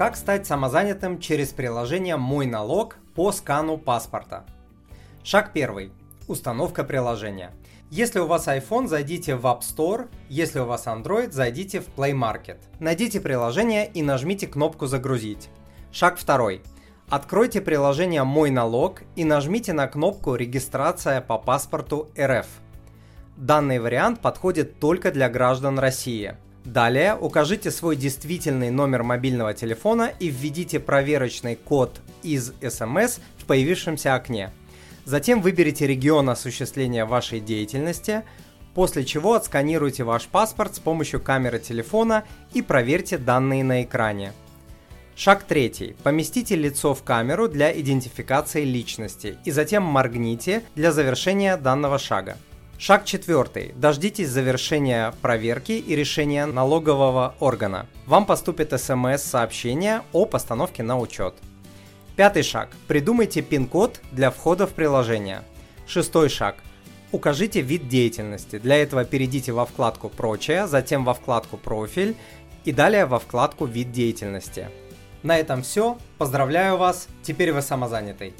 Как стать самозанятым через приложение «Мой налог» по скану паспорта? Шаг первый. Установка приложения. Если у вас iPhone, зайдите в App Store, если у вас Android, зайдите в Play Market. Найдите приложение и нажмите кнопку «Загрузить». Шаг второй. Откройте приложение «Мой налог» и нажмите на кнопку «Регистрация по паспорту РФ». Данный вариант подходит только для граждан России. Далее укажите свой действительный номер мобильного телефона и введите проверочный код из SMS в появившемся окне. Затем выберите регион осуществления вашей деятельности, после чего отсканируйте ваш паспорт с помощью камеры телефона и проверьте данные на экране. Шаг третий. Поместите лицо в камеру для идентификации личности и затем моргните для завершения данного шага. Шаг четвертый. Дождитесь завершения проверки и решения налогового органа. Вам поступит смс-сообщение о постановке на учет. Пятый шаг. Придумайте пин-код для входа в приложение. Шестой шаг. Укажите вид деятельности. Для этого перейдите во вкладку «Прочее», затем во вкладку «Профиль» и далее во вкладку «Вид деятельности». На этом все. Поздравляю вас. Теперь вы самозанятый.